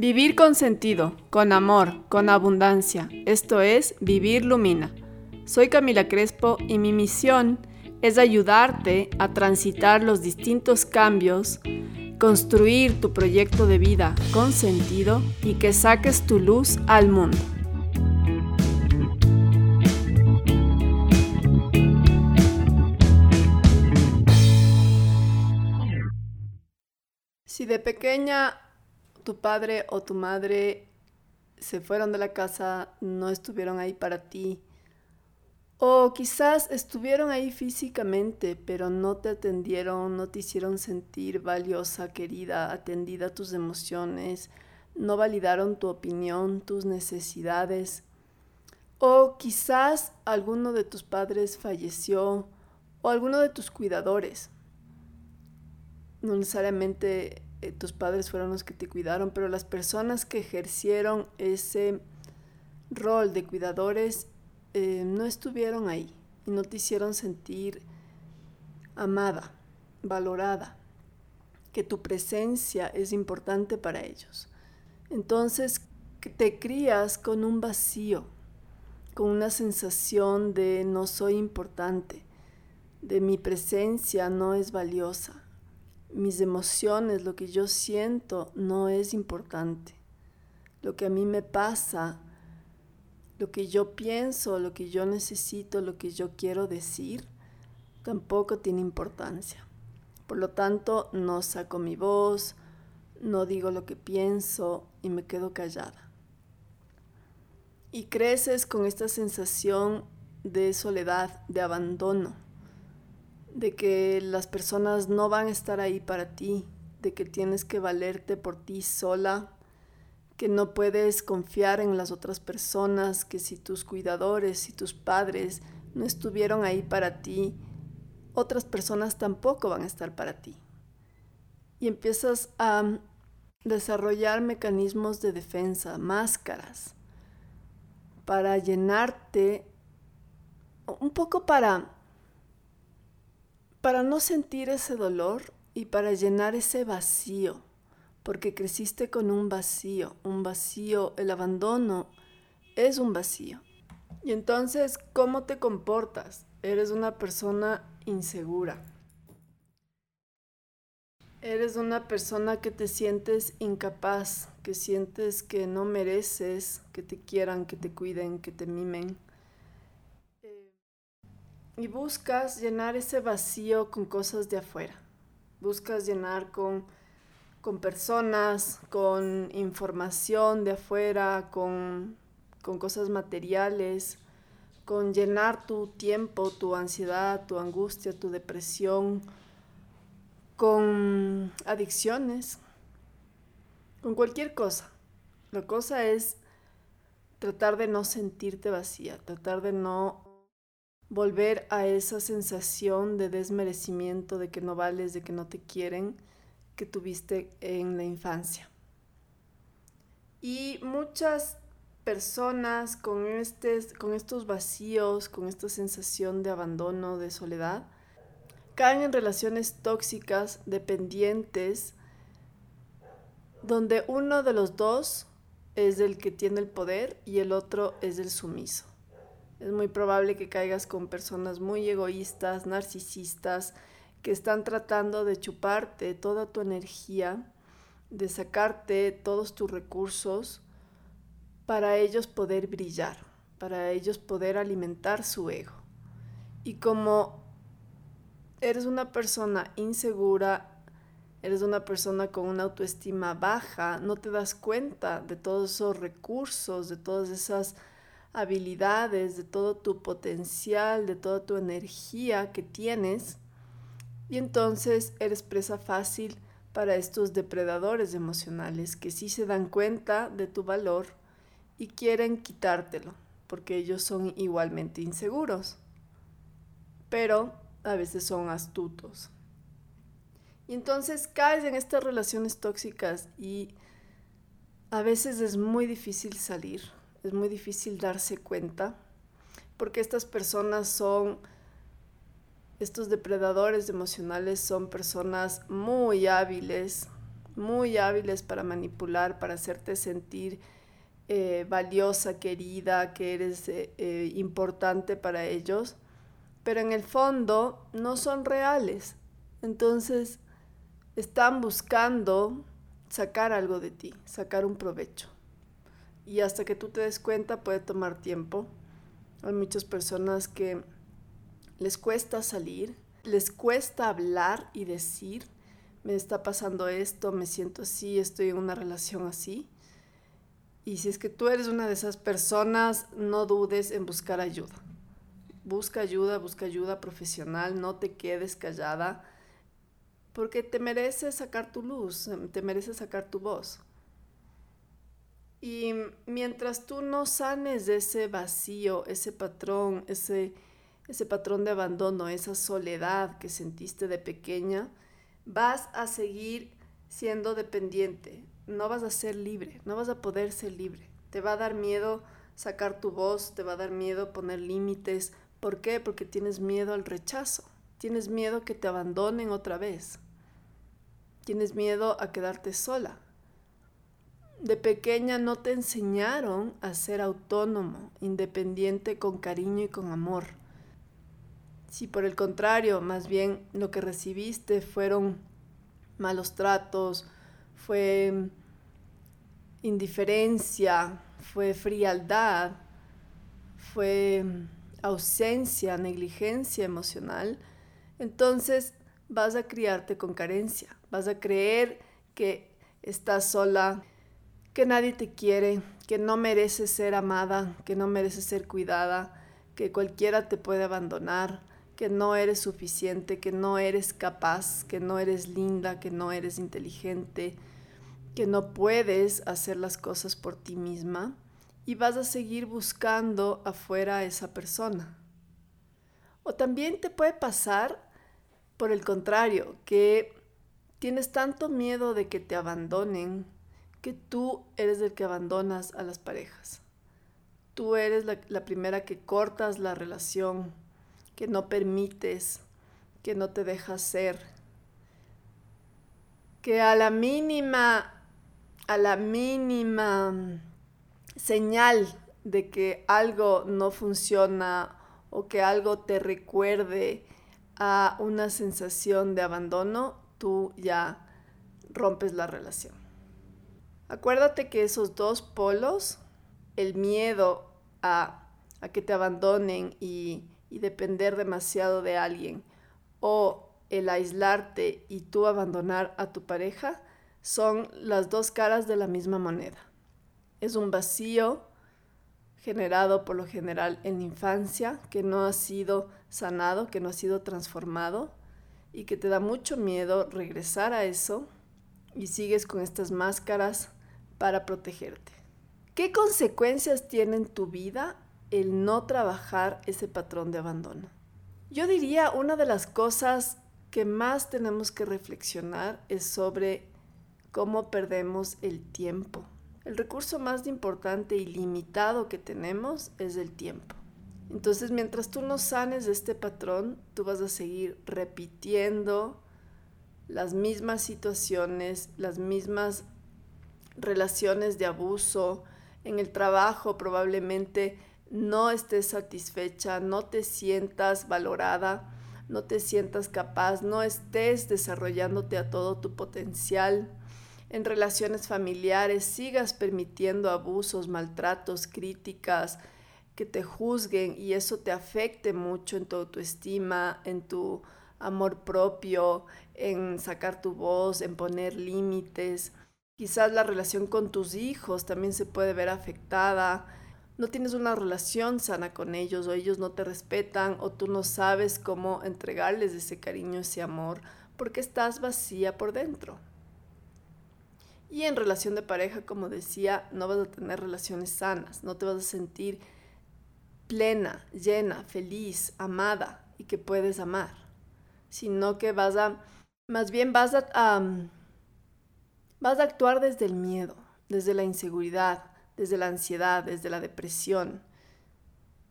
Vivir con sentido, con amor, con abundancia. Esto es Vivir Lumina. Soy Camila Crespo y mi misión es ayudarte a transitar los distintos cambios, construir tu proyecto de vida con sentido y que saques tu luz al mundo. Si de pequeña tu padre o tu madre se fueron de la casa, no estuvieron ahí para ti. O quizás estuvieron ahí físicamente, pero no te atendieron, no te hicieron sentir valiosa, querida, atendida a tus emociones, no validaron tu opinión, tus necesidades. O quizás alguno de tus padres falleció o alguno de tus cuidadores. No necesariamente eh, tus padres fueron los que te cuidaron, pero las personas que ejercieron ese rol de cuidadores eh, no estuvieron ahí y no te hicieron sentir amada, valorada, que tu presencia es importante para ellos. Entonces te crías con un vacío, con una sensación de no soy importante, de mi presencia no es valiosa mis emociones, lo que yo siento, no es importante. Lo que a mí me pasa, lo que yo pienso, lo que yo necesito, lo que yo quiero decir, tampoco tiene importancia. Por lo tanto, no saco mi voz, no digo lo que pienso y me quedo callada. Y creces con esta sensación de soledad, de abandono de que las personas no van a estar ahí para ti, de que tienes que valerte por ti sola, que no puedes confiar en las otras personas, que si tus cuidadores, si tus padres no estuvieron ahí para ti, otras personas tampoco van a estar para ti. Y empiezas a desarrollar mecanismos de defensa, máscaras, para llenarte, un poco para para no sentir ese dolor y para llenar ese vacío, porque creciste con un vacío, un vacío, el abandono es un vacío. Y entonces, ¿cómo te comportas? Eres una persona insegura. Eres una persona que te sientes incapaz, que sientes que no mereces que te quieran, que te cuiden, que te mimen y buscas llenar ese vacío con cosas de afuera. Buscas llenar con, con personas, con información de afuera, con, con cosas materiales, con llenar tu tiempo, tu ansiedad, tu angustia, tu depresión, con adicciones, con cualquier cosa. La cosa es tratar de no sentirte vacía, tratar de no volver a esa sensación de desmerecimiento, de que no vales, de que no te quieren, que tuviste en la infancia. Y muchas personas con, con estos vacíos, con esta sensación de abandono, de soledad, caen en relaciones tóxicas, dependientes, donde uno de los dos es el que tiene el poder y el otro es el sumiso. Es muy probable que caigas con personas muy egoístas, narcisistas, que están tratando de chuparte toda tu energía, de sacarte todos tus recursos para ellos poder brillar, para ellos poder alimentar su ego. Y como eres una persona insegura, eres una persona con una autoestima baja, no te das cuenta de todos esos recursos, de todas esas habilidades, de todo tu potencial, de toda tu energía que tienes. Y entonces eres presa fácil para estos depredadores emocionales que sí se dan cuenta de tu valor y quieren quitártelo, porque ellos son igualmente inseguros, pero a veces son astutos. Y entonces caes en estas relaciones tóxicas y a veces es muy difícil salir es muy difícil darse cuenta porque estas personas son estos depredadores emocionales son personas muy hábiles, muy hábiles para manipular, para hacerte sentir eh, valiosa, querida, que eres eh, eh, importante para ellos, pero en el fondo no son reales. Entonces están buscando sacar algo de ti, sacar un provecho. Y hasta que tú te des cuenta puede tomar tiempo. Hay muchas personas que les cuesta salir, les cuesta hablar y decir, me está pasando esto, me siento así, estoy en una relación así. Y si es que tú eres una de esas personas, no dudes en buscar ayuda. Busca ayuda, busca ayuda profesional, no te quedes callada, porque te mereces sacar tu luz, te mereces sacar tu voz. Y mientras tú no sanes de ese vacío, ese patrón, ese ese patrón de abandono, esa soledad que sentiste de pequeña, vas a seguir siendo dependiente, no vas a ser libre, no vas a poder ser libre. Te va a dar miedo sacar tu voz, te va a dar miedo poner límites. ¿Por qué? Porque tienes miedo al rechazo, tienes miedo que te abandonen otra vez, tienes miedo a quedarte sola. De pequeña no te enseñaron a ser autónomo, independiente, con cariño y con amor. Si por el contrario, más bien lo que recibiste fueron malos tratos, fue indiferencia, fue frialdad, fue ausencia, negligencia emocional, entonces vas a criarte con carencia, vas a creer que estás sola, que nadie te quiere, que no mereces ser amada, que no mereces ser cuidada, que cualquiera te puede abandonar, que no eres suficiente, que no eres capaz, que no eres linda, que no eres inteligente, que no puedes hacer las cosas por ti misma y vas a seguir buscando afuera a esa persona. O también te puede pasar, por el contrario, que tienes tanto miedo de que te abandonen que tú eres el que abandonas a las parejas. Tú eres la, primera que cortas la relación que no permites, que no te dejas ser, que a la mínima, a la mínima señal de que algo no funciona o que algo te recuerde a una sensación de abandono, tú ya rompes la relación. Acuérdate que esos dos polos, el miedo a, a que te abandonen y y depender demasiado de alguien o el aislarte y tú abandonar a tu pareja son las dos caras de la misma moneda. Es un vacío generado por lo general en la infancia que no ha sido sanado, que no ha sido transformado y que te da mucho miedo regresar a eso y sigues con estas máscaras para protegerte. ¿Qué consecuencias tiene en tu vida el no trabajar ese patrón de abandono. Yo diría una de las cosas que más tenemos que reflexionar es sobre cómo perdemos el tiempo. El recurso más importante y limitado que tenemos es el tiempo. Entonces, mientras tú no sanes de este patrón, tú vas a seguir repitiendo las mismas situaciones, las mismas relaciones de abuso. En el trabajo probablemente no estés satisfecha, no te sientas valorada, no te sientas capaz, no estés desarrollándote a todo tu potencial. En relaciones familiares sigas permitiendo abusos, maltratos, críticas, que te juzguen y eso te afecte mucho en tu autoestima, en tu amor propio, en sacar tu voz, en poner límites. Quizás la relación con tus hijos también se puede ver afectada no tienes una relación sana con ellos o ellos no te respetan o tú no sabes cómo entregarles ese cariño, ese amor, porque estás vacía por dentro. Y en relación de pareja, como decía, no vas a tener relaciones sanas, no te vas a sentir plena, llena, feliz, amada y que puedes amar, sino que vas a, más bien vas a, vas a actuar desde el miedo, desde la inseguridad, desde la ansiedad, desde la depresión.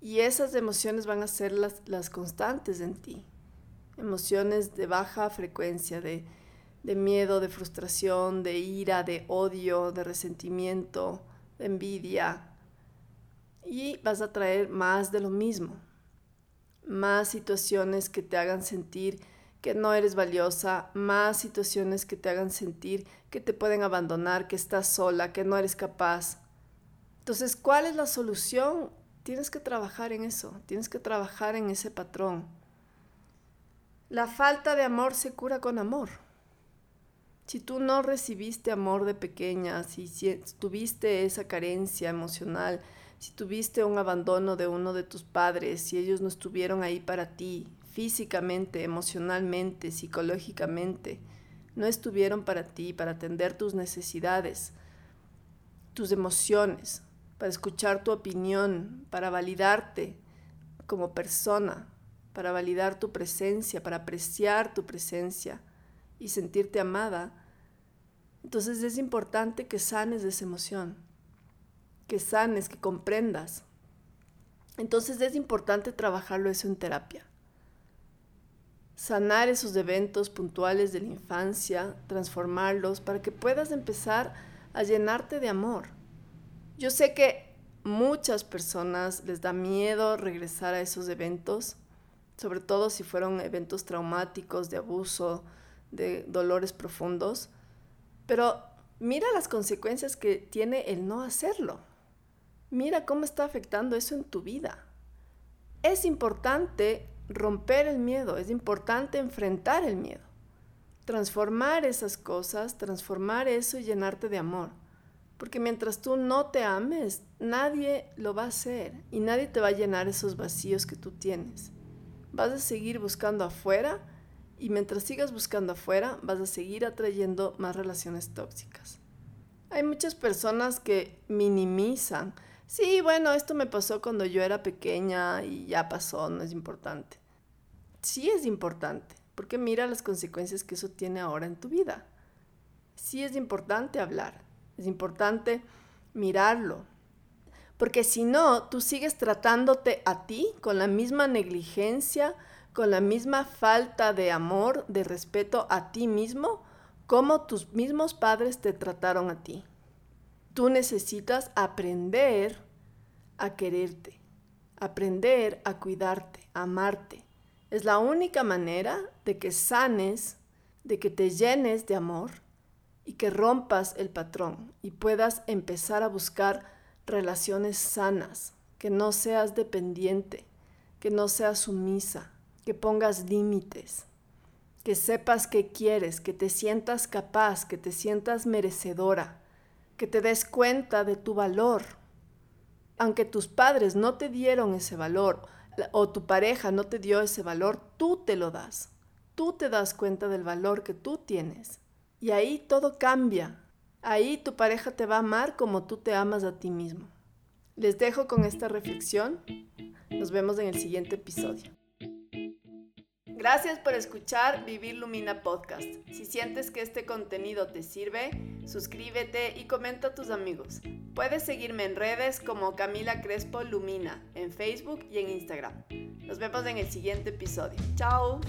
Y esas emociones van a ser las, las constantes en ti. emociones de baja frecuencia, de, de miedo, de frustración, de ira, de odio, de resentimiento, de envidia. Y vas a traer más de lo mismo, más situaciones que te hagan sentir que no eres valiosa, más situaciones que te hagan sentir que te pueden abandonar, que estás sola, que no eres capaz. Entonces, ¿cuál es la solución? Tienes que trabajar en eso, tienes que trabajar en ese patrón. La falta de amor se cura con amor. Si tú no recibiste amor de pequeña, si, tuviste esa carencia emocional, si tuviste un abandono de uno de tus padres, si ellos no estuvieron ahí para ti, físicamente, emocionalmente, psicológicamente, no estuvieron para ti, para atender tus necesidades, tus emociones, para escuchar tu opinión, para validarte como persona, para validar tu presencia, para apreciar tu presencia y sentirte amada, entonces es importante que sanes esa emoción, que sanes, que comprendas. Entonces es importante trabajarlo eso en terapia. Sanar esos eventos puntuales de la infancia, transformarlos para que puedas empezar a llenarte de amor. Yo sé que muchas personas les da miedo regresar a esos eventos, sobre todo si fueron eventos traumáticos, de abuso, de dolores profundos, pero mira las consecuencias que tiene el no hacerlo. Mira cómo está afectando eso en tu vida. Es importante romper el miedo, es importante enfrentar el miedo, transformar esas cosas, transformar eso y llenarte de amor. Porque mientras tú no te ames, nadie lo va a hacer y nadie te va a llenar esos vacíos que tú tienes vas a seguir buscando afuera y mientras sigas buscando afuera vas a seguir atrayendo más relaciones tóxicas. Hay muchas personas que minimizan. Sí, bueno, esto me pasó cuando yo era pequeña y ya pasó, no es importante. Sí es importante, porque mira las consecuencias que eso tiene ahora en tu vida. Sí es importante hablar, es importante mirarlo, porque si no, tú sigues tratándote a ti con la misma negligencia, con la misma falta de amor, de respeto a ti mismo, como tus mismos padres te trataron a ti. Tú necesitas aprender a quererte, aprender a cuidarte, a amarte. Es la única manera de que sanes, de que te llenes de amor y que rompas el patrón y puedas empezar a buscar relaciones sanas, que no seas dependiente, que no seas sumisa, que pongas límites, que sepas que quieres, que te sientas capaz, que te sientas merecedora, que te des cuenta de tu valor. Aunque tus padres no te dieron ese valor o tu pareja no te dio ese valor, tú te lo das. Tú te das cuenta del valor que tú tienes. Y ahí todo cambia, Ahí tu pareja te va a amar como tú te amas a ti mismo. Les dejo con esta reflexión. Nos vemos en el siguiente episodio. Gracias por escuchar Vivir Lumina Podcast. Si sientes que este contenido te sirve, suscríbete y comenta a tus amigos. Puedes seguirme en redes como Camila Crespo Lumina, en Facebook y en Instagram. Nos vemos en el siguiente episodio. Chao.